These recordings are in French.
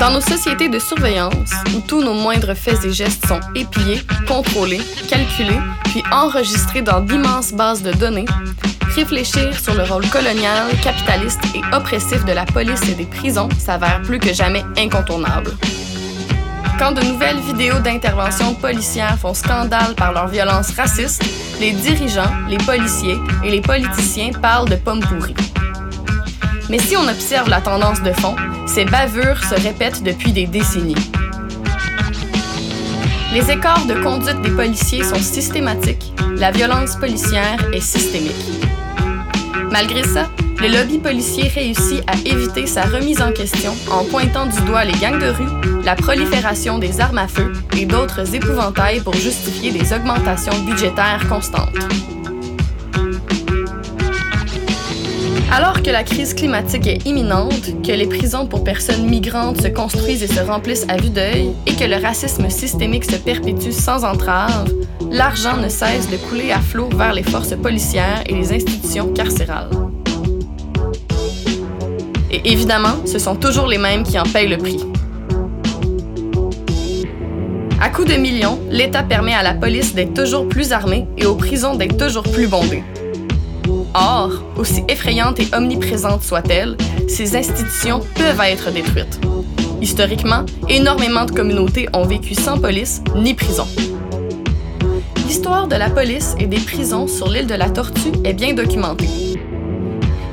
Dans nos sociétés de surveillance, où tous nos moindres faits et gestes sont épiés, contrôlés, calculés, puis enregistrés dans d'immenses bases de données, réfléchir sur le rôle colonial, capitaliste et oppressif de la police et des prisons s'avère plus que jamais incontournable. Quand de nouvelles vidéos d'intervention policière font scandale par leur violence raciste, les dirigeants, les policiers et les politiciens parlent de pommes pourries. Mais si on observe la tendance de fond, ces bavures se répètent depuis des décennies. Les écarts de conduite des policiers sont systématiques, la violence policière est systémique. Malgré ça, le lobby policier réussit à éviter sa remise en question en pointant du doigt les gangs de rue, la prolifération des armes à feu et d'autres épouvantails pour justifier des augmentations budgétaires constantes. Alors que la crise climatique est imminente, que les prisons pour personnes migrantes se construisent et se remplissent à vue d'œil, et que le racisme systémique se perpétue sans entrave, l'argent ne cesse de couler à flot vers les forces policières et les institutions carcérales. Et évidemment, ce sont toujours les mêmes qui en payent le prix. À coups de millions, l'État permet à la police d'être toujours plus armée et aux prisons d'être toujours plus bondées. Or, aussi effrayantes et omniprésentes soient-elles, ces institutions peuvent être détruites. Historiquement, énormément de communautés ont vécu sans police ni prison. L'histoire de la police et des prisons sur l'île de la Tortue est bien documentée.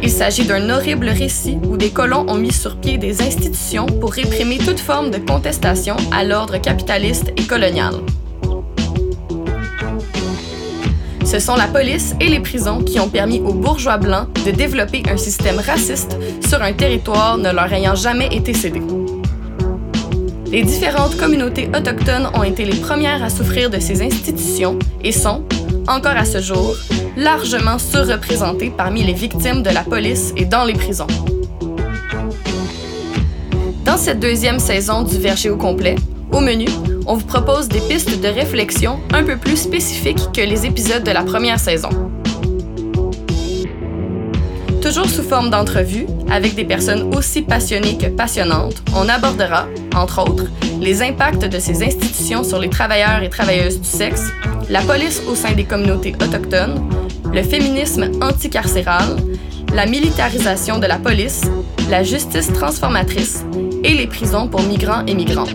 Il s'agit d'un horrible récit où des colons ont mis sur pied des institutions pour réprimer toute forme de contestation à l'ordre capitaliste et colonial. Ce sont la police et les prisons qui ont permis aux bourgeois blancs de développer un système raciste sur un territoire ne leur ayant jamais été cédé. Les différentes communautés autochtones ont été les premières à souffrir de ces institutions et sont, encore à ce jour, largement surreprésentées parmi les victimes de la police et dans les prisons. Dans cette deuxième saison du Verger au complet, au menu, on vous propose des pistes de réflexion un peu plus spécifiques que les épisodes de la première saison. Toujours sous forme d'entrevue, avec des personnes aussi passionnées que passionnantes, on abordera, entre autres, les impacts de ces institutions sur les travailleurs et travailleuses du sexe, la police au sein des communautés autochtones, le féminisme anticarcéral, la militarisation de la police, la justice transformatrice et les prisons pour migrants et migrantes.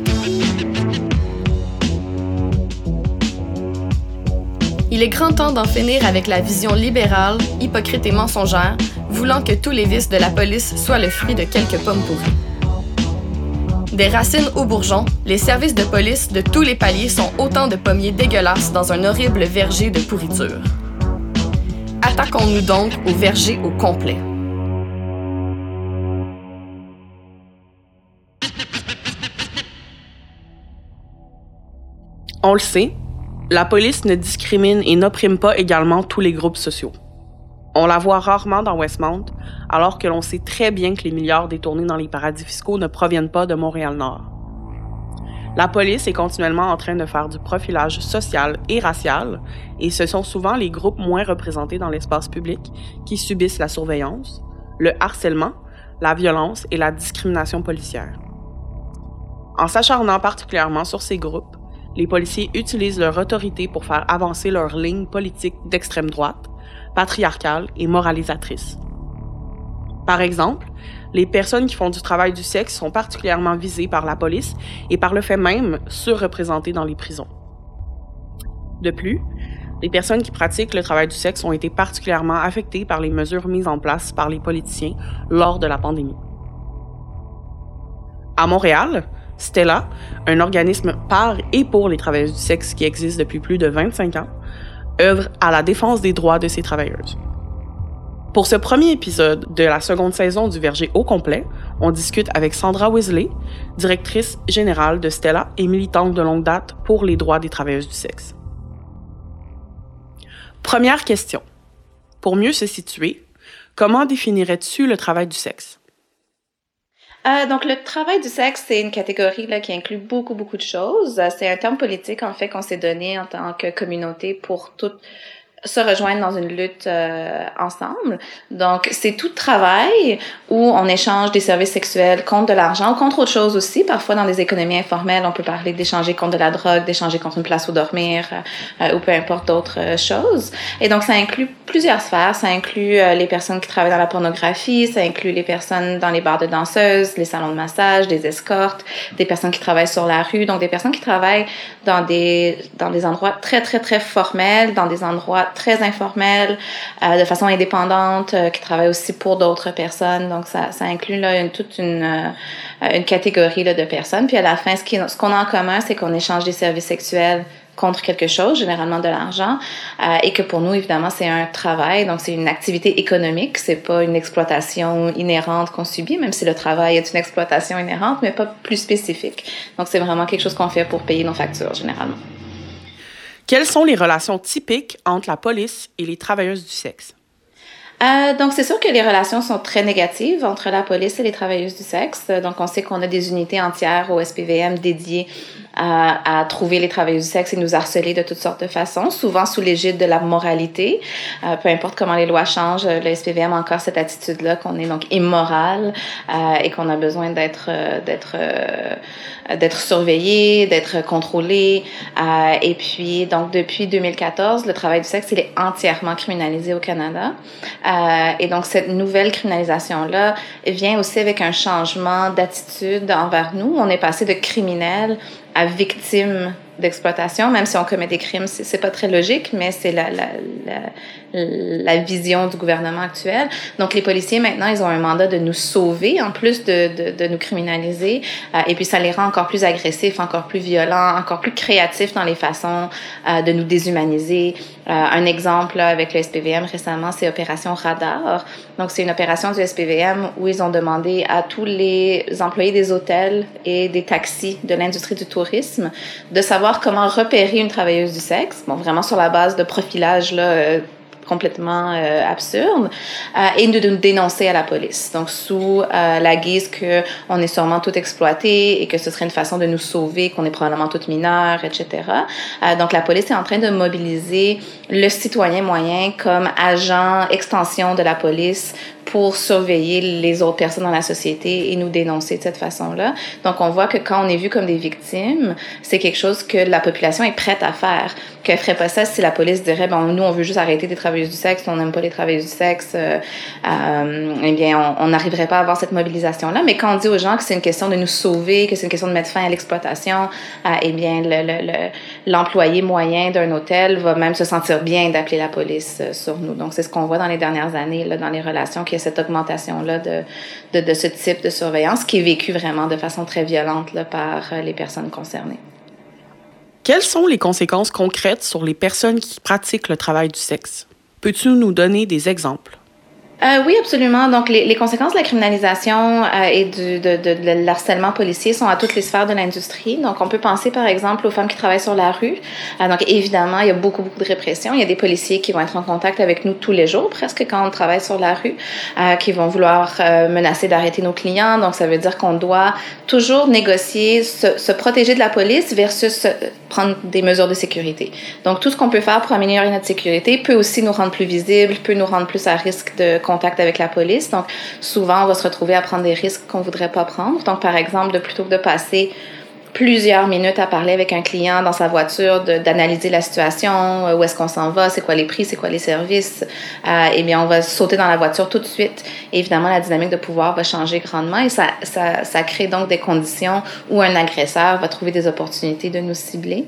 Il est grand temps d'en finir avec la vision libérale, hypocrite et mensongère, voulant que tous les vices de la police soient le fruit de quelques pommes pourries. Des racines aux bourgeons, les services de police de tous les paliers sont autant de pommiers dégueulasses dans un horrible verger de pourriture. Attaquons-nous donc au verger au complet. On le sait, la police ne discrimine et n'opprime pas également tous les groupes sociaux. On la voit rarement dans Westmount, alors que l'on sait très bien que les milliards détournés dans les paradis fiscaux ne proviennent pas de Montréal-Nord. La police est continuellement en train de faire du profilage social et racial, et ce sont souvent les groupes moins représentés dans l'espace public qui subissent la surveillance, le harcèlement, la violence et la discrimination policière. En s'acharnant particulièrement sur ces groupes, les policiers utilisent leur autorité pour faire avancer leur ligne politique d'extrême droite, patriarcale et moralisatrice. Par exemple, les personnes qui font du travail du sexe sont particulièrement visées par la police et par le fait même surreprésentées dans les prisons. De plus, les personnes qui pratiquent le travail du sexe ont été particulièrement affectées par les mesures mises en place par les politiciens lors de la pandémie. À Montréal, Stella, un organisme par et pour les travailleuses du sexe qui existe depuis plus de 25 ans, œuvre à la défense des droits de ces travailleuses. Pour ce premier épisode de la seconde saison du Verger au complet, on discute avec Sandra Weasley, directrice générale de Stella et militante de longue date pour les droits des travailleuses du sexe. Première question. Pour mieux se situer, comment définirais-tu le travail du sexe? Euh, donc, le travail du sexe, c'est une catégorie qui inclut beaucoup, beaucoup de choses. Euh, c'est un terme politique, en fait, qu'on s'est donné en tant que communauté pour tout se rejoindre dans une lutte euh, ensemble. Donc, c'est tout travail où on échange des services sexuels contre de l'argent contre autre chose aussi. Parfois, dans les économies informelles, on peut parler d'échanger contre de la drogue, d'échanger contre une place où dormir euh, ou peu importe d'autres euh, choses. Et donc, ça inclut plusieurs sphères. Ça inclut les personnes qui travaillent dans la pornographie, ça inclut les personnes dans les bars de danseuses, les salons de massage, des escortes, des personnes qui travaillent sur la rue, donc des personnes qui travaillent dans des, dans des endroits très, très, très formels, dans des endroits très informels, euh, de façon indépendante, euh, qui travaillent aussi pour d'autres personnes. Donc, ça, inclut toute une, euh, catégorie de personnes. Puis à la fin, ce qu'on a en commun, c'est qu'on échange des services sexuels contre quelque chose, généralement de l'argent, et que pour nous, évidemment, c'est un travail, donc c'est une activité économique, c'est pas une exploitation inhérente qu'on subit, même si le travail est une exploitation inhérente, mais pas plus spécifique. Donc c'est vraiment quelque chose qu'on fait pour payer nos factures, généralement. Quelles sont les relations typiques entre la police et les travailleuses du sexe? Euh, donc, c'est sûr que les relations sont très négatives entre la police et les travailleuses du sexe. Donc, on sait qu'on a des unités entières au SPVM dédiées à, à, trouver les travailleuses du sexe et nous harceler de toutes sortes de façons, souvent sous l'égide de la moralité. Euh, peu importe comment les lois changent, le SPVM a encore cette attitude-là qu'on est donc immoral euh, et qu'on a besoin d'être euh, d'être euh, d'être surveillé, d'être contrôlé. Euh, et puis donc depuis 2014, le travail du sexe il est entièrement criminalisé au Canada. et donc cette nouvelle criminalisation là vient aussi avec un changement d'attitude envers nous. On est passé de criminel à victime d'exploitation, même si on commet des crimes, c'est pas très logique, mais c'est la, la, la, vision du gouvernement actuel. Donc, les policiers, maintenant, ils ont un mandat de nous sauver, en plus de, de, nous criminaliser, euh, et puis ça les rend encore plus agressifs, encore plus violents, encore plus créatifs dans les façons euh, de nous déshumaniser. Euh, un exemple avec le SPVM récemment, c'est Opération Radar. Donc, c'est une opération du SPVM où ils ont demandé à tous les employés des hôtels et des taxis de l'industrie du tourisme de savoir comment repérer une travailleuse du sexe, bon, vraiment sur la base de profilage là, euh, complètement euh, absurde, euh, et de, nous dénoncer à la police. Donc, sous euh, la guise que on est sûrement tout exploité et que ce serait une façon de nous sauver, qu'on est probablement toutes mineures, etc. Donc, la police est en train de mobiliser le citoyen moyen comme agent, extension de la police pour surveiller les autres personnes dans la société et nous dénoncer de cette façon-là. Donc, on voit que quand on est vu comme des victimes, c'est quelque chose que la population est prête à faire. Qu'elle ferait pas ça si la police dirait, bon, nous, on veut juste arrêter des travailleuses du sexe, on n'aime pas les travailleuses du sexe, euh, euh, eh bien, on n'arriverait pas à avoir cette mobilisation-là. Mais quand on dit aux gens que c'est une question de nous sauver, que c'est une question de mettre fin à l'exploitation, eh bien, l'employé le, moyen d'un hôtel va même se sentir bien d'appeler la police euh, sur nous. Donc, c'est ce qu'on voit dans les dernières années, là, dans les relations, a cette augmentation-là de, de, ce type de surveillance qui est vécu vraiment de façon très violente par euh, les personnes concernées. Quelles sont les conséquences concrètes sur les personnes qui pratiquent le travail du sexe? Peux-tu nous donner des exemples? Euh, oui, absolument. Donc, les, les, conséquences de la criminalisation euh, et du, de, de, de policier sont à toutes les sphères de l'industrie. Donc, on peut penser, par exemple, aux femmes qui travaillent sur la rue. Euh, donc, évidemment, il y a beaucoup, beaucoup de répression. Il y a des policiers qui vont être en contact avec nous tous les jours, presque quand on travaille sur la rue, euh, qui vont vouloir euh, menacer d'arrêter nos clients. Donc, ça veut dire qu'on doit toujours négocier, se, se, protéger de la police versus prendre des mesures de sécurité. Donc, tout ce qu'on peut faire pour améliorer notre sécurité peut aussi nous rendre plus visibles, peut nous rendre plus à risque de contact avec la police. Donc, souvent, on va se retrouver à prendre des risques qu'on voudrait pas prendre. Donc, par exemple, de plutôt que de passer plusieurs minutes à parler avec un client dans sa voiture, d'analyser la situation, euh, où est-ce qu'on s'en va, c'est quoi les prix, c'est quoi les services, euh, eh bien, on va sauter dans la voiture tout de suite. évidemment, la dynamique de pouvoir va changer grandement et ça, ça, ça crée donc des conditions où un agresseur va trouver des opportunités de nous cibler.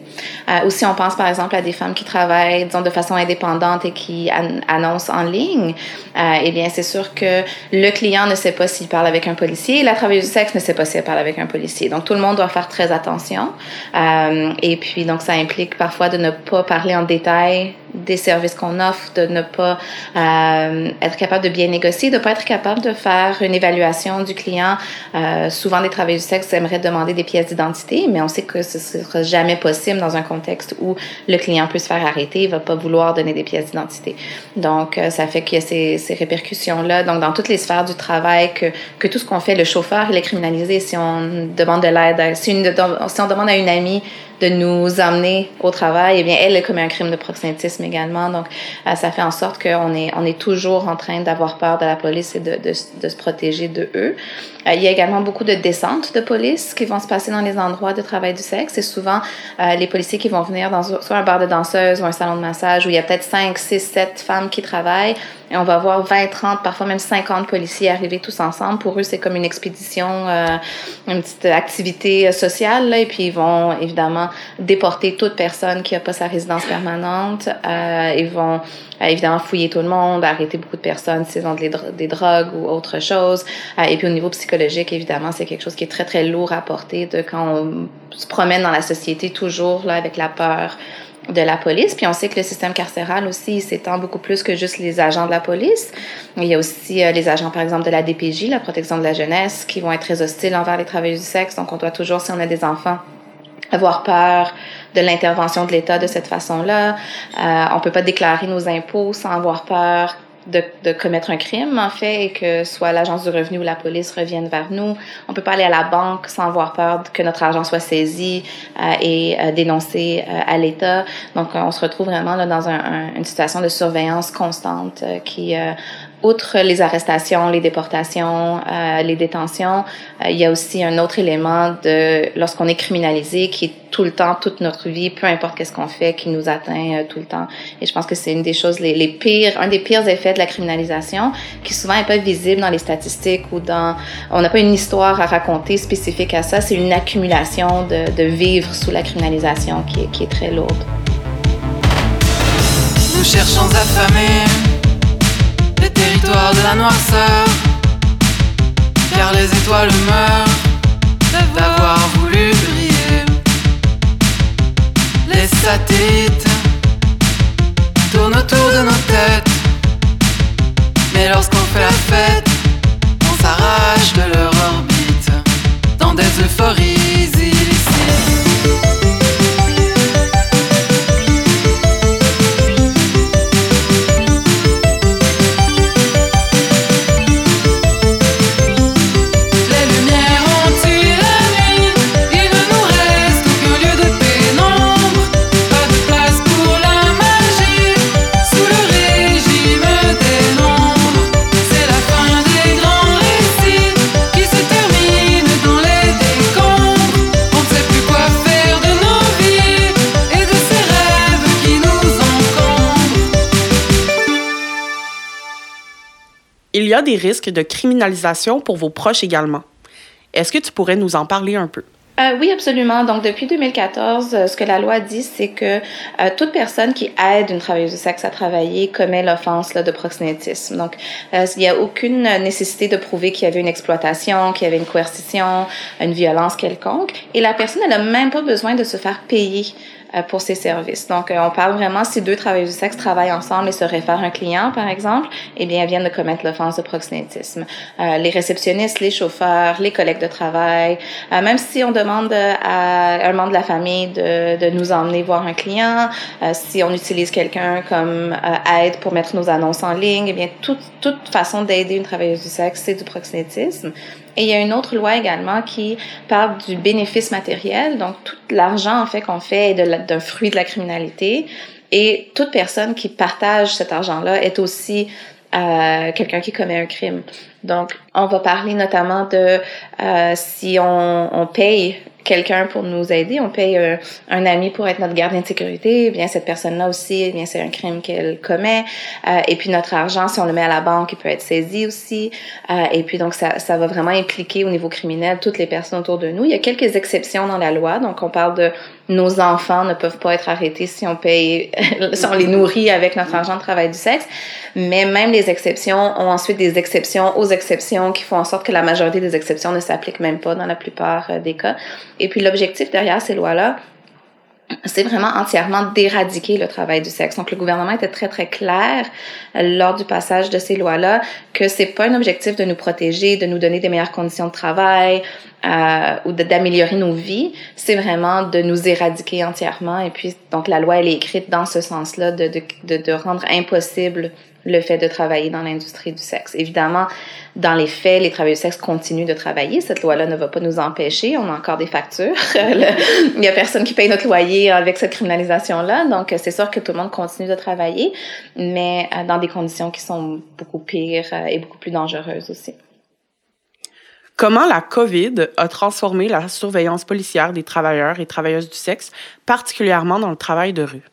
Euh, aussi, on pense par exemple à des femmes qui travaillent, disons, de façon indépendante et qui an annoncent en ligne. Euh, eh bien, c'est sûr que le client ne sait pas s'il parle avec un policier, la travailleuse du sexe ne sait pas si elle parle avec un policier. Donc, tout le monde doit faire très attention. Euh, et puis, donc, ça implique parfois de ne pas parler en détail des services qu'on offre, de ne pas euh, être capable de bien négocier, de ne pas être capable de faire une évaluation du client. Euh, souvent, les travailleurs du sexe aimeraient demander des pièces d'identité, mais on sait que ce ne sera jamais possible dans un contexte où le client peut se faire arrêter, il va pas vouloir donner des pièces d'identité. Donc, euh, ça fait qu'il y a ces, ces répercussions-là. Donc, dans toutes les sphères du travail, que, que tout ce qu'on fait, le chauffeur, il est criminalisé si on demande de l'aide, si on demande à une amie de nous amener au travail, eh bien, elle, elle commet un crime de proxénétisme également. Donc, euh, ça fait en sorte qu'on est, on est toujours en train d'avoir peur de la police et de, de, de se protéger de eux. Euh, il y a également beaucoup de descentes de police qui vont se passer dans les endroits de travail du sexe. C'est souvent euh, les policiers qui vont venir dans soit un bar de danseuse ou un salon de massage où il y a peut-être 5, 6, 7 femmes qui travaillent on va voir 20, 30, parfois même 50 policiers arriver tous ensemble. Pour eux, c'est comme une expédition, euh, une petite activité sociale. Là, et puis, ils vont évidemment déporter toute personne qui n'a pas sa résidence permanente. Euh, ils vont euh, évidemment fouiller tout le monde, arrêter beaucoup de personnes s'ils ont des, des, drogues ou autre chose. Euh, et puis, au niveau psychologique, évidemment, c'est quelque chose qui est très, très lourd à porter de quand on se promène dans la société toujours là, avec la peur de la police. Puis on sait que le système carcéral aussi s'étend beaucoup plus que juste les agents de la police. Il y a aussi euh, les agents, par exemple, de la DPJ, la protection de la jeunesse, qui vont être très hostiles envers les travailleurs du sexe. Donc on doit toujours, si on a des enfants, avoir peur de l'intervention de l'État de cette façon-là. Euh, on peut pas déclarer nos impôts sans avoir peur de, de, commettre un crime, en fait, et que soit l'agence du revenu ou la police reviennent vers nous. On peut pas aller à la banque sans avoir peur que notre argent soit saisi euh, et euh, dénoncé euh, à l'État. Donc, on se retrouve vraiment là, dans un, un, une situation de surveillance constante euh, qui outre les arrestations, les déportations, euh, les détentions, euh, il y a aussi un autre élément de lorsqu'on est criminalisé qui est tout le temps, toute notre vie, peu importe qu'est-ce qu'on fait, qui nous atteint euh, tout le temps. Et je pense que c'est une des choses les, les, pires, un des pires effets de la criminalisation, qui souvent n'est pas visible dans les statistiques ou dans, on n'a pas une histoire à raconter spécifique à ça. C'est une accumulation de, de vivre sous la criminalisation qui est, qui est très lourde. Nous cherchons affamer de la noirceur. Car les étoiles meurent d'avoir voulu briller. Les satellites tournent autour de nos têtes. Mais lorsqu'on fait la fête, on s'arrache de leur orbite dans des euphories des risques de criminalisation pour vos proches également. Est-ce que tu pourrais nous en parler un peu? Euh, oui, absolument. Donc, depuis 2014, euh, ce que la loi dit, c'est que euh, toute personne qui aide une travailleuse de sexe à travailler commet l'offense de proxénétisme. Donc, il n'y a aucune nécessité de prouver qu'il y avait une exploitation, qu'il y avait une coercition, une violence quelconque. Et la personne, n'a même pas besoin de se faire payer pour ces services. Donc, euh, on parle vraiment si deux travailleurs du sexe travaillent ensemble et se réfèrent un client, par exemple, eh bien, viennent de commettre l'offense de proxénétisme. Euh, les réceptionnistes, les chauffeurs, les collègues de travail, euh, même si on demande à un membre de la famille de, de nous emmener voir un client, euh, si on utilise quelqu'un comme aide pour mettre nos annonces en ligne, eh bien, toute, toute façon d'aider une travailleuse du sexe, c'est du proxénétisme. Et il y a une autre loi également qui parle du bénéfice matériel, donc tout l'argent en fait qu'on fait est d'un fruit de la criminalité. Et toute personne qui partage cet argent-là est aussi euh, quelqu'un qui commet un crime. Donc, on va parler notamment de euh, si on, on paye quelqu'un pour nous aider, on paye un, un, ami pour être notre gardien de sécurité, eh bien cette personne-là aussi, eh bien c'est un crime qu'elle commet. Euh, et puis notre argent, si on le met à la banque, il peut être saisi aussi. Euh, et puis donc ça, ça va vraiment impliquer au niveau criminel toutes les personnes autour de nous. Il y a quelques exceptions dans la loi, donc on parle de nos enfants ne peuvent pas être arrêtés si on paye, si on les nourrit avec notre argent de travail du sexe. Mais même les exceptions ont ensuite des exceptions aux exceptions qui font en sorte que la majorité des exceptions ne s'appliquent même pas dans la plupart euh, des cas. Et puis l'objectif derrière ces lois-là, c'est vraiment entièrement d'éradiquer le travail du sexe. Donc, le gouvernement était très, très clair euh, lors du passage de ces lois-là que c'est pas un objectif de nous protéger, de nous donner des meilleures conditions de travail euh, ou d'améliorer nos vies. C'est vraiment de nous éradiquer entièrement. Et puis, donc, la loi, elle est écrite dans ce sens-là, de, de, de, de rendre impossible le fait de travailler dans l'industrie du sexe. Évidemment, dans les faits, les travailleurs du sexe continuent de travailler. Cette loi-là ne va pas nous empêcher. On a encore des factures. Il n'y a personne qui paye notre loyer avec cette criminalisation-là. Donc, c'est sûr que tout le monde continue de travailler, mais euh, dans des conditions qui sont beaucoup pires euh, et beaucoup plus dangereuses aussi. Comment la COVID a transformé la surveillance policière des travailleurs et travailleuses du sexe, particulièrement dans le travail de rue?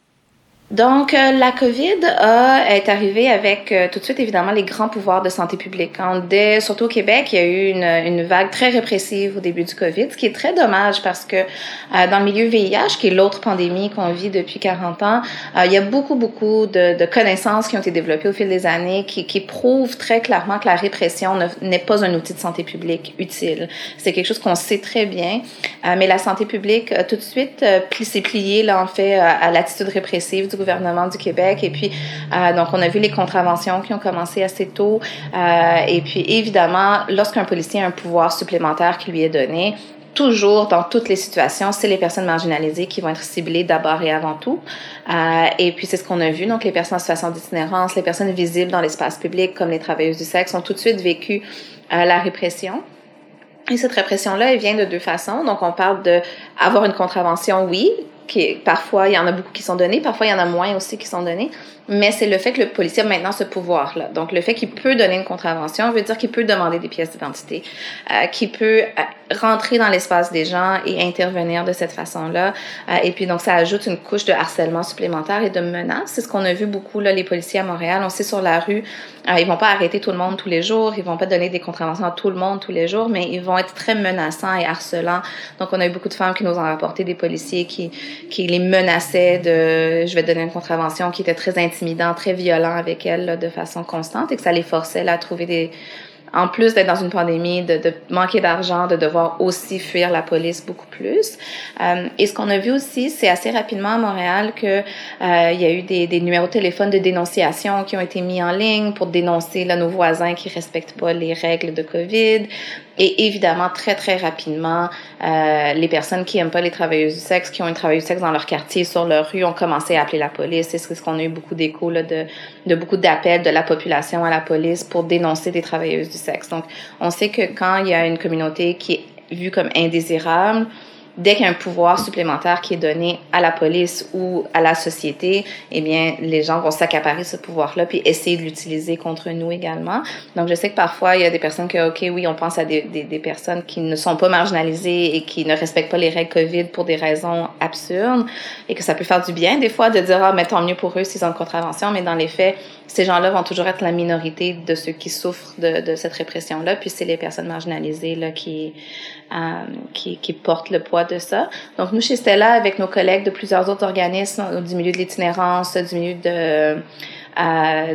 Donc, euh, la COVID a, est arrivée avec euh, tout de suite, évidemment, les grands pouvoirs de santé publique. Hein. Dès, surtout au Québec, il y a eu une, une, vague très répressive au début du COVID, ce qui est très dommage parce que euh, dans le milieu VIH, qui est l'autre pandémie qu'on vit depuis 40 ans, il y a beaucoup, beaucoup de, de, connaissances qui ont été développées au fil des années qui, qui prouvent très clairement que la répression n'est pas un outil de santé publique utile. C'est quelque chose qu'on sait très bien, mais la santé publique tout de suite s'est pliée, là, en fait, à l'attitude répressive du gouvernement du Québec. Et puis, euh, donc, on a vu les contraventions qui ont commencé assez tôt. Euh, et puis, évidemment, lorsqu'un policier a un pouvoir supplémentaire qui lui est donné, toujours dans toutes les situations, c'est les personnes marginalisées qui vont être ciblées d'abord et avant tout. Euh, et puis c'est ce qu'on a vu. Donc les personnes en situation d'itinérance, les personnes visibles dans l'espace public, comme les travailleuses du sexe, ont tout de suite vécu la répression. Et cette répression-là, elle vient de deux façons. Donc on parle de avoir une contravention, oui, parfois il y en a beaucoup qui sont donnés, parfois il y en a moins aussi qui sont donnés, mais c'est le fait que le policier a maintenant ce pouvoir-là. Donc le fait qu'il peut donner une contravention veut dire qu'il peut demander des pièces d'identité, euh, qu'il peut euh, rentrer dans l'espace des gens et intervenir de cette façon-là. Euh, et puis donc ça ajoute une couche de harcèlement supplémentaire et de menace. C'est ce qu'on a vu beaucoup là les policiers à Montréal. On sait sur la rue, ils vont pas arrêter tout le monde tous les jours, ils vont pas donner des contraventions à tout le monde tous les jours, mais ils vont être très menaçants et harcelants. Donc on a eu beaucoup de femmes qui nous ont rapporté des policiers qui qui les menaçaient de je vais te donner une contravention, qui était très intimidant, très violent avec elles de façon constante et que ça les forçait là, à trouver des en plus d'être dans une pandémie, de, de manquer d'argent, de devoir aussi fuir la police beaucoup plus. Euh, et ce qu'on a vu aussi, c'est assez rapidement à Montréal que euh, il y a eu des, des, numéros de téléphone de dénonciation qui ont été mis en ligne pour dénoncer là, nos voisins qui respectent pas les règles de COVID. Et évidemment, très, très rapidement, euh, les personnes qui aiment pas les travailleuses du sexe, qui ont une travailleuse du sexe dans leur quartier, sur leur rue, ont commencé à appeler la police. C'est ce qu'on a eu beaucoup d'échos, de, de beaucoup d'appels de la population à la police pour dénoncer des travailleuses du sexe. Donc, on sait que quand il y a une communauté qui est vue comme indésirable, dès qu'il y a un pouvoir supplémentaire qui est donné à la police ou à la société, eh bien, les gens vont s'accaparer ce pouvoir-là puis essayer de l'utiliser contre nous également. Donc, je sais que parfois, il y a des personnes que, OK, oui, on pense à des, des, des personnes qui ne sont pas marginalisées et qui ne respectent pas les règles COVID pour des raisons absurdes et que ça peut faire du bien, des fois, de dire, ah, mais tant mieux pour eux s'ils ont une contravention, mais dans les faits, ces gens-là vont toujours être la minorité de ceux qui souffrent de, de cette répression-là, puis c'est les personnes marginalisées là, qui, euh, qui, qui portent le poids de ça. Donc, nous, chez Stella, avec nos collègues de plusieurs autres organismes du milieu de l'itinérance, du milieu de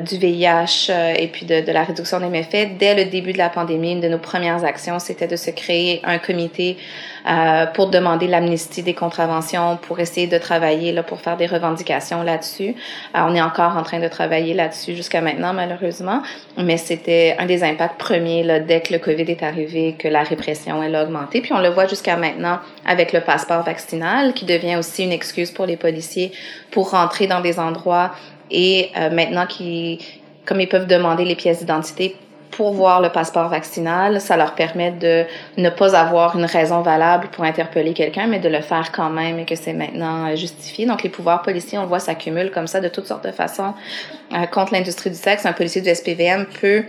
du VIH euh, et puis de, de, la réduction des méfaits, dès le début de la pandémie, une de nos premières actions, c'était de se créer un comité euh, pour demander l'amnistie des contraventions, pour essayer de travailler là, pour faire des revendications là-dessus. Euh, on est encore en train de travailler là-dessus jusqu'à maintenant, malheureusement, mais c'était un des impacts premiers là, dès que le COVID est arrivé, que la répression elle a augmenté. Puis on le voit jusqu'à maintenant avec le passeport vaccinal, qui devient aussi une excuse pour les policiers pour rentrer dans des endroits et euh, maintenant, qui, comme ils peuvent demander les pièces d'identité pour voir le passeport vaccinal, ça leur permet de ne pas avoir une raison valable pour interpeller quelqu'un, mais de le faire quand même et que c'est maintenant euh, justifié. Donc, les pouvoirs policiers, on voit, s'accumulent comme ça de toutes sortes de façons euh, contre l'industrie du sexe. Un policier du SPVM peut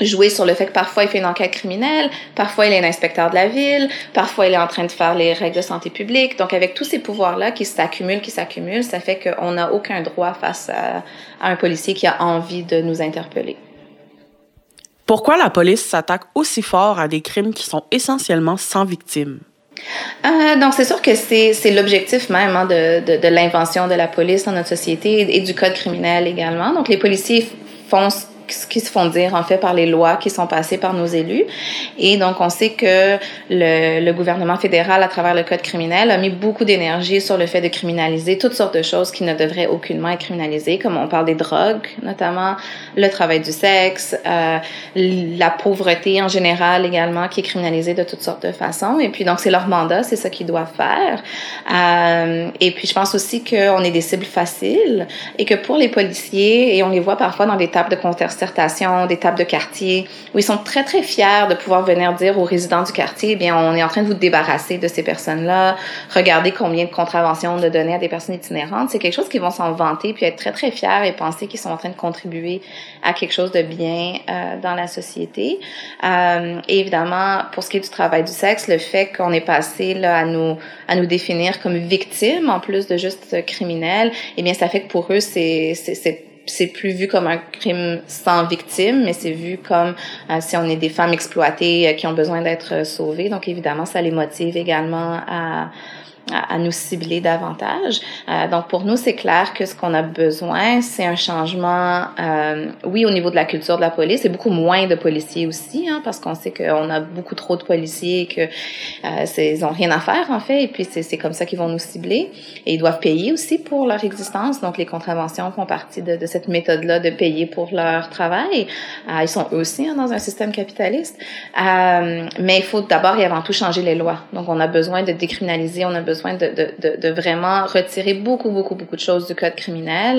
jouer sur le fait que parfois il fait une enquête criminelle, parfois il est un inspecteur de la ville, parfois il est en train de faire les règles de santé publique. Donc avec tous ces pouvoirs-là qui s'accumulent, qui s'accumulent, ça fait qu'on n'a aucun droit face à, un policier qui a envie de nous interpeller. Pourquoi la police s'attaque aussi fort à des crimes qui sont essentiellement sans victime? Euh, donc, c'est sûr que c'est l'objectif même hein, de, de, de l'invention de la police dans notre société et, et, du code criminel également. Donc, les policiers font qui se font dire en fait par les lois qui sont passées par nos élus. Et donc, on sait que le, gouvernement fédéral, à travers le code criminel, a mis beaucoup d'énergie sur le fait de criminaliser toutes sortes de choses qui ne devraient aucunement être criminalisées, comme on parle des drogues, notamment le travail du sexe, euh, la pauvreté en général également, qui est criminalisée de toutes sortes de façons. Et puis, donc, c'est leur mandat, c'est ça qu'ils doivent faire. Euh, et puis, je pense aussi qu'on est des cibles faciles et que pour les policiers, et on les voit parfois dans des tables de des tables de quartier, où ils sont très, très fiers de pouvoir venir dire aux résidents du quartier, eh bien, on est en train de vous débarrasser de ces personnes-là. Regardez combien de contraventions on a données à des personnes itinérantes. C'est quelque chose qu'ils vont s'en vanter puis être très, très fiers et penser qu'ils sont en train de contribuer à quelque chose de bien euh, dans la société. Euh, et évidemment, pour ce qui est du travail du sexe, le fait qu'on est passé là, à nous à nous définir comme victimes en plus de juste criminels, eh bien, ça fait que pour eux, c'est c'est plus vu comme un crime sans victime, mais c'est vu comme euh, si on est des femmes exploitées euh, qui ont besoin d'être sauvées. Donc évidemment, ça les motive également à à, nous cibler davantage. Euh, donc pour nous, c'est clair que ce qu'on a besoin, c'est un changement, euh, oui, au niveau de la culture de la police, et beaucoup moins de policiers aussi, hein, parce qu'on sait qu'on a beaucoup trop de policiers et que euh, ont rien à faire en fait, et puis c'est comme ça qu'ils vont nous cibler. Et ils doivent payer aussi pour leur existence. Donc les contraventions font partie de, cette méthode-là de payer pour leur travail. Euh, ils sont eux aussi hein, dans un système capitaliste. Mais il faut d'abord et avant tout changer les lois. Donc on a besoin de décriminaliser, on a besoin besoin de, de, de, vraiment retirer beaucoup, beaucoup, beaucoup de choses du code criminel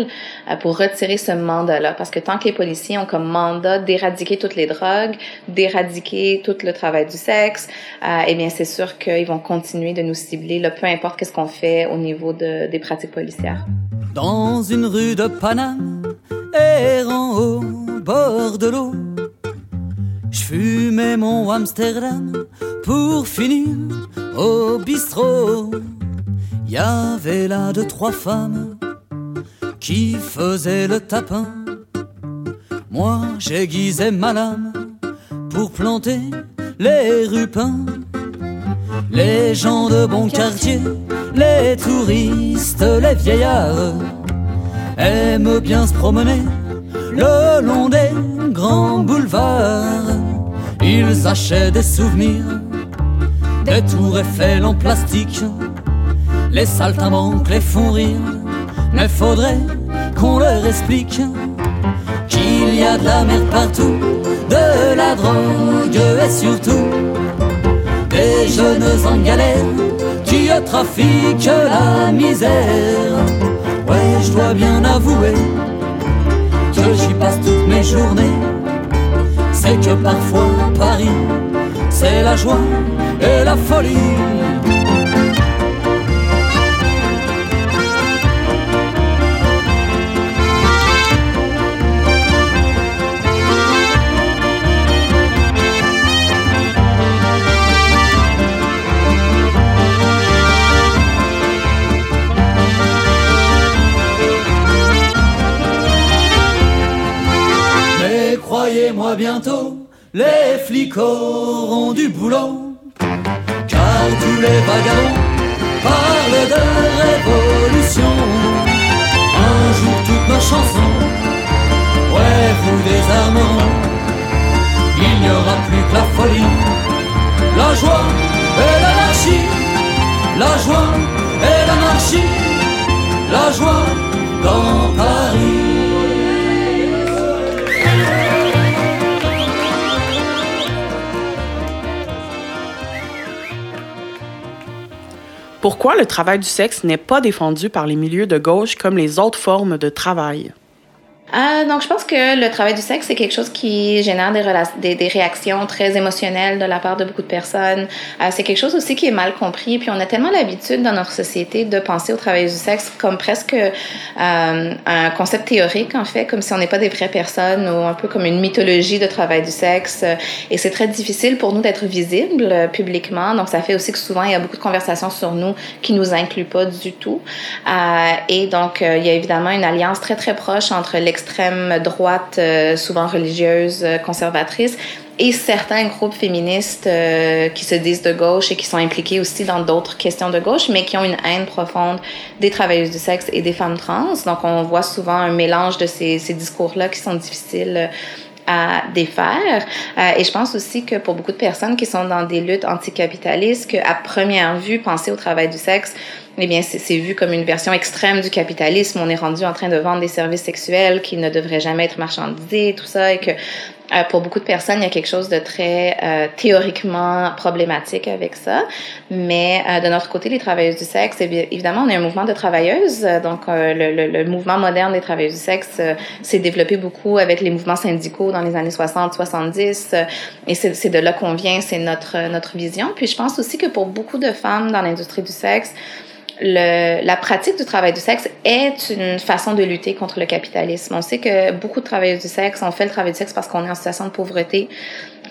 euh, pour retirer ce mandat-là. Parce que tant que les policiers ont comme mandat d'éradiquer toutes les drogues, d'éradiquer tout le travail du sexe, euh, eh bien, c'est sûr qu'ils vont continuer de nous cibler, là, peu importe qu'est-ce qu'on fait au niveau de, des pratiques policières. Dans une rue de Paname, errant au bord de l'eau, je fumais mon Amsterdam pour finir au bistrot. Y avait là deux, trois femmes qui faisaient le tapin. Moi, j'aiguisais ma lame pour planter les rupins. Les gens de bon quartier, les touristes, les vieillards aiment bien se promener le long des grands boulevards. Ils achètent des souvenirs, des tours Eiffel en plastique. Les saltimbanques les font rire, mais faudrait qu'on leur explique qu'il y a de la merde partout, de la drogue et surtout des jeunes en galère qui trafiquent la misère. Ouais, je dois bien avouer que j'y passe toutes mes journées. C'est que parfois Paris, c'est la joie et la folie. croyez-moi bientôt, les flics auront du boulot. Tous les vagabonds parlent de révolution. Un jour toutes nos chansons, ouais, vous désarmant. Il n'y aura plus que la folie, la joie et l'anarchie. La joie et l'anarchie, la joie dans Paris. Pourquoi le travail du sexe n'est pas défendu par les milieux de gauche comme les autres formes de travail? Euh, donc, je pense que le travail du sexe, c'est quelque chose qui génère des, réactions très émotionnelles de la part de beaucoup de personnes. Euh, c'est quelque chose aussi qui est mal compris. Puis, on a tellement l'habitude dans notre société de penser au travail du sexe comme presque euh, un concept théorique, en fait, comme si on n'est pas des vraies personnes ou un peu comme une mythologie de travail du sexe. Et c'est très difficile pour nous d'être visibles publiquement. Donc, ça fait aussi que souvent, il y a beaucoup de conversations sur nous qui nous incluent pas du tout. Et donc, il y a évidemment une alliance très, très proche entre l'ex d'extrême droite, euh, souvent religieuses, euh, conservatrices, et certains groupes féministes euh, qui se disent de gauche et qui sont impliqués aussi dans d'autres questions de gauche, mais qui ont une haine profonde des travailleuses du sexe et des femmes trans. Donc, on voit souvent un mélange de ces, ces discours-là qui sont difficiles à défaire. Euh, et je pense aussi que pour beaucoup de personnes qui sont dans des luttes anticapitalistes, qu'à première vue, penser au travail du sexe, eh bien, c'est vu comme une version extrême du capitalisme. On est rendu en train de vendre des services sexuels qui ne devraient jamais être marchandisés, tout ça, et que euh, pour beaucoup de personnes, il y a quelque chose de très euh, théoriquement problématique avec ça. Mais euh, de notre côté, les travailleuses du sexe, évidemment, on est un mouvement de travailleuses. Donc, le, le, le, mouvement moderne des travailleuses du sexe s'est développé beaucoup avec les mouvements syndicaux dans les années 60, 70. et c'est de là qu'on vient, c'est notre, notre vision. Puis, je pense aussi que pour beaucoup de femmes dans l'industrie du sexe, le, la pratique du travail du sexe est une façon de lutter contre le capitalisme. On sait que beaucoup de travailleurs du sexe ont fait le travail du sexe parce qu'on est en situation de pauvreté,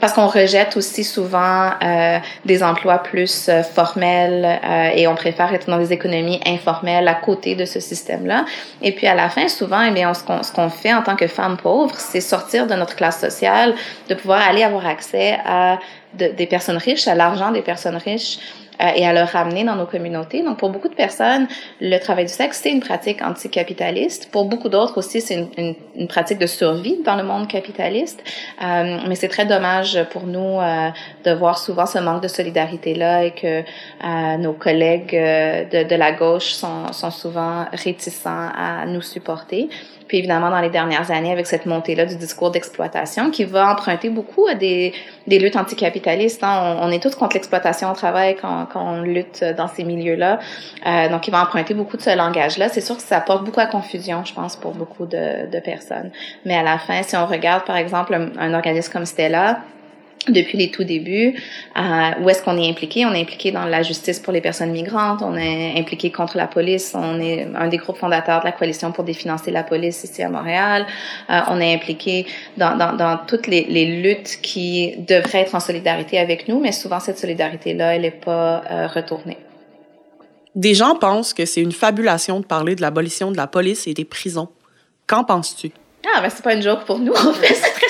parce qu'on rejette aussi souvent euh, des emplois plus euh, formels euh, et on préfère être dans des économies informelles à côté de ce système-là. Et puis à la fin, souvent, eh bien, ce qu'on ce qu'on fait en tant que femme pauvre, c'est sortir de notre classe sociale, de pouvoir aller avoir accès à des personnes riches, à l'argent des personnes riches, et à le ramener dans nos communautés. Donc, pour beaucoup de personnes, le travail du sexe, c'est une pratique anticapitaliste. Pour beaucoup d'autres aussi, c'est une, une, une, pratique de survie dans le monde capitaliste. Euh, mais c'est très dommage pour nous euh, de voir souvent ce manque de solidarité-là et que euh, nos collègues euh, de, de la gauche sont, sont souvent réticents à nous supporter. Puis évidemment, dans les dernières années, avec cette montée-là du discours d'exploitation qui va emprunter beaucoup à des, des luttes anticapitalistes. Hein. On, est tous contre l'exploitation au travail quand, quand, on lutte dans ces milieux-là. Euh, donc, il va emprunter beaucoup de ce langage-là. C'est sûr que ça apporte beaucoup à confusion, je pense, pour beaucoup de, de personnes. Mais à la fin, si on regarde, par exemple, un, un organisme comme Stella, depuis les tout débuts. Euh, où est-ce qu'on est impliqué? On est impliqué dans la justice pour les personnes migrantes, on est impliqué contre la police, on est un des groupes fondateurs de la coalition pour définancer la police ici à Montréal. Euh, on est impliqué dans, dans, dans toutes les, les, luttes qui devraient être en solidarité avec nous, mais souvent cette solidarité-là, elle n'est pas euh, retournée. Des gens pensent que c'est une fabulation de parler de l'abolition de la police et des prisons. Qu'en penses-tu? Ah, ben c'est pas une joke pour nous, en fait, c'est très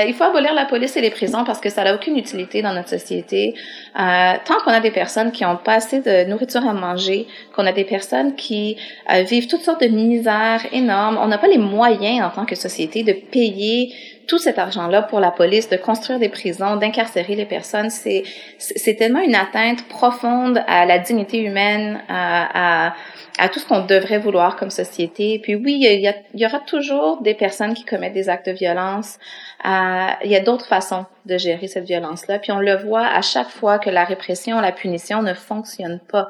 Euh, il faut abolir la police et les prisons parce que ça n'a aucune utilité dans notre société. Euh, tant qu'on a des personnes qui ont pas assez de nourriture à manger, qu'on a des personnes qui euh, vivent toutes sortes de misères énormes, on n'a pas les moyens en tant que société de payer tout cet argent-là pour la police, de construire des prisons, d'incarcérer les personnes, c'est c'est tellement une atteinte profonde à la dignité humaine, à, à à tout ce qu'on devrait vouloir comme société. Puis oui, il y, a, il y aura toujours des personnes qui commettent des actes de violence. Euh, il y a d'autres façons de gérer cette violence-là. Puis on le voit à chaque fois que la répression, la punition ne fonctionne pas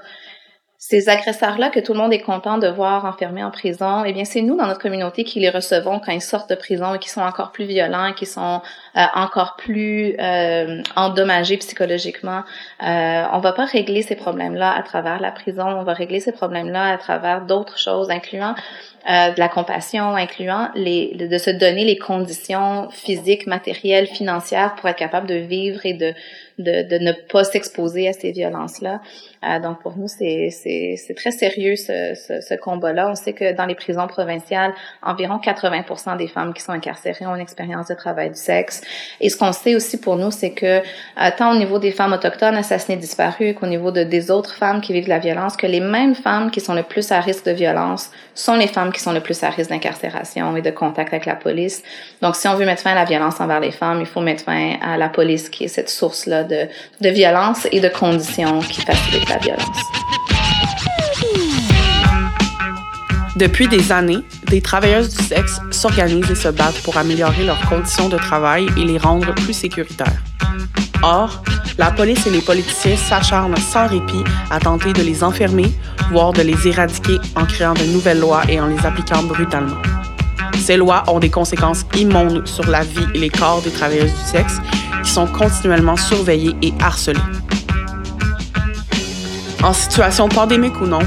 ces agresseurs-là que tout le monde est content de voir enfermés en prison, eh bien, c'est nous, dans notre communauté, qui les recevons quand ils sortent de prison et qui sont encore plus violents, qui sont encore plus euh, endommagés psychologiquement. Euh, on va pas régler ces problèmes-là à travers la prison, on va régler ces problèmes-là à travers d'autres choses, incluant euh, de la compassion, incluant les, de se donner les conditions physiques, matérielles, financières pour être capable de vivre et de, de, de ne pas s'exposer à ces violences-là. Euh, donc pour nous, c'est très sérieux ce, ce, ce combat-là. On sait que dans les prisons provinciales, environ 80% des femmes qui sont incarcérées ont une expérience de travail du sexe. Et ce qu'on sait aussi pour nous, c'est que euh, tant au niveau des femmes autochtones assassinées disparues qu'au niveau de, des autres femmes qui vivent la violence, que les mêmes femmes qui sont le plus à risque de violence sont les femmes qui sont le plus à risque d'incarcération et de contact avec la police. Donc si on veut mettre fin à la violence envers les femmes, il faut mettre fin à la police qui est cette source-là de, de violence et de conditions qui facilitent la violence. Depuis des années, des travailleuses du sexe s'organisent et se battent pour améliorer leurs conditions de travail et les rendre plus sécuritaires. Or, la police et les politiciens s'acharnent sans répit à tenter de les enfermer, voire de les éradiquer en créant de nouvelles lois et en les appliquant brutalement. Ces lois ont des conséquences immondes sur la vie et les corps des travailleuses du sexe qui sont continuellement surveillées et harcelées. En situation pandémique ou non,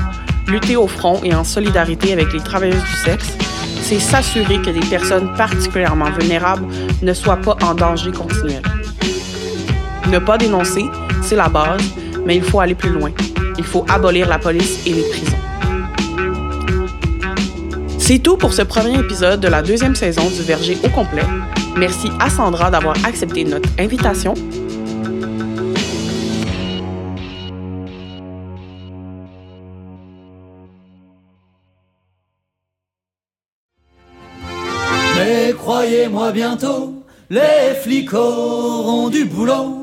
lutter au front et en solidarité avec les travailleuses du sexe, c'est s'assurer que des personnes particulièrement vulnérables ne soient pas en danger continuel. Ne pas dénoncer, c'est la base, mais il faut aller plus loin. Il faut abolir la police et les prisons. C'est tout pour ce premier épisode de la deuxième saison du Verger au complet. Merci à Sandra d'avoir accepté notre invitation. Croyez-moi bientôt, les flics auront du boulot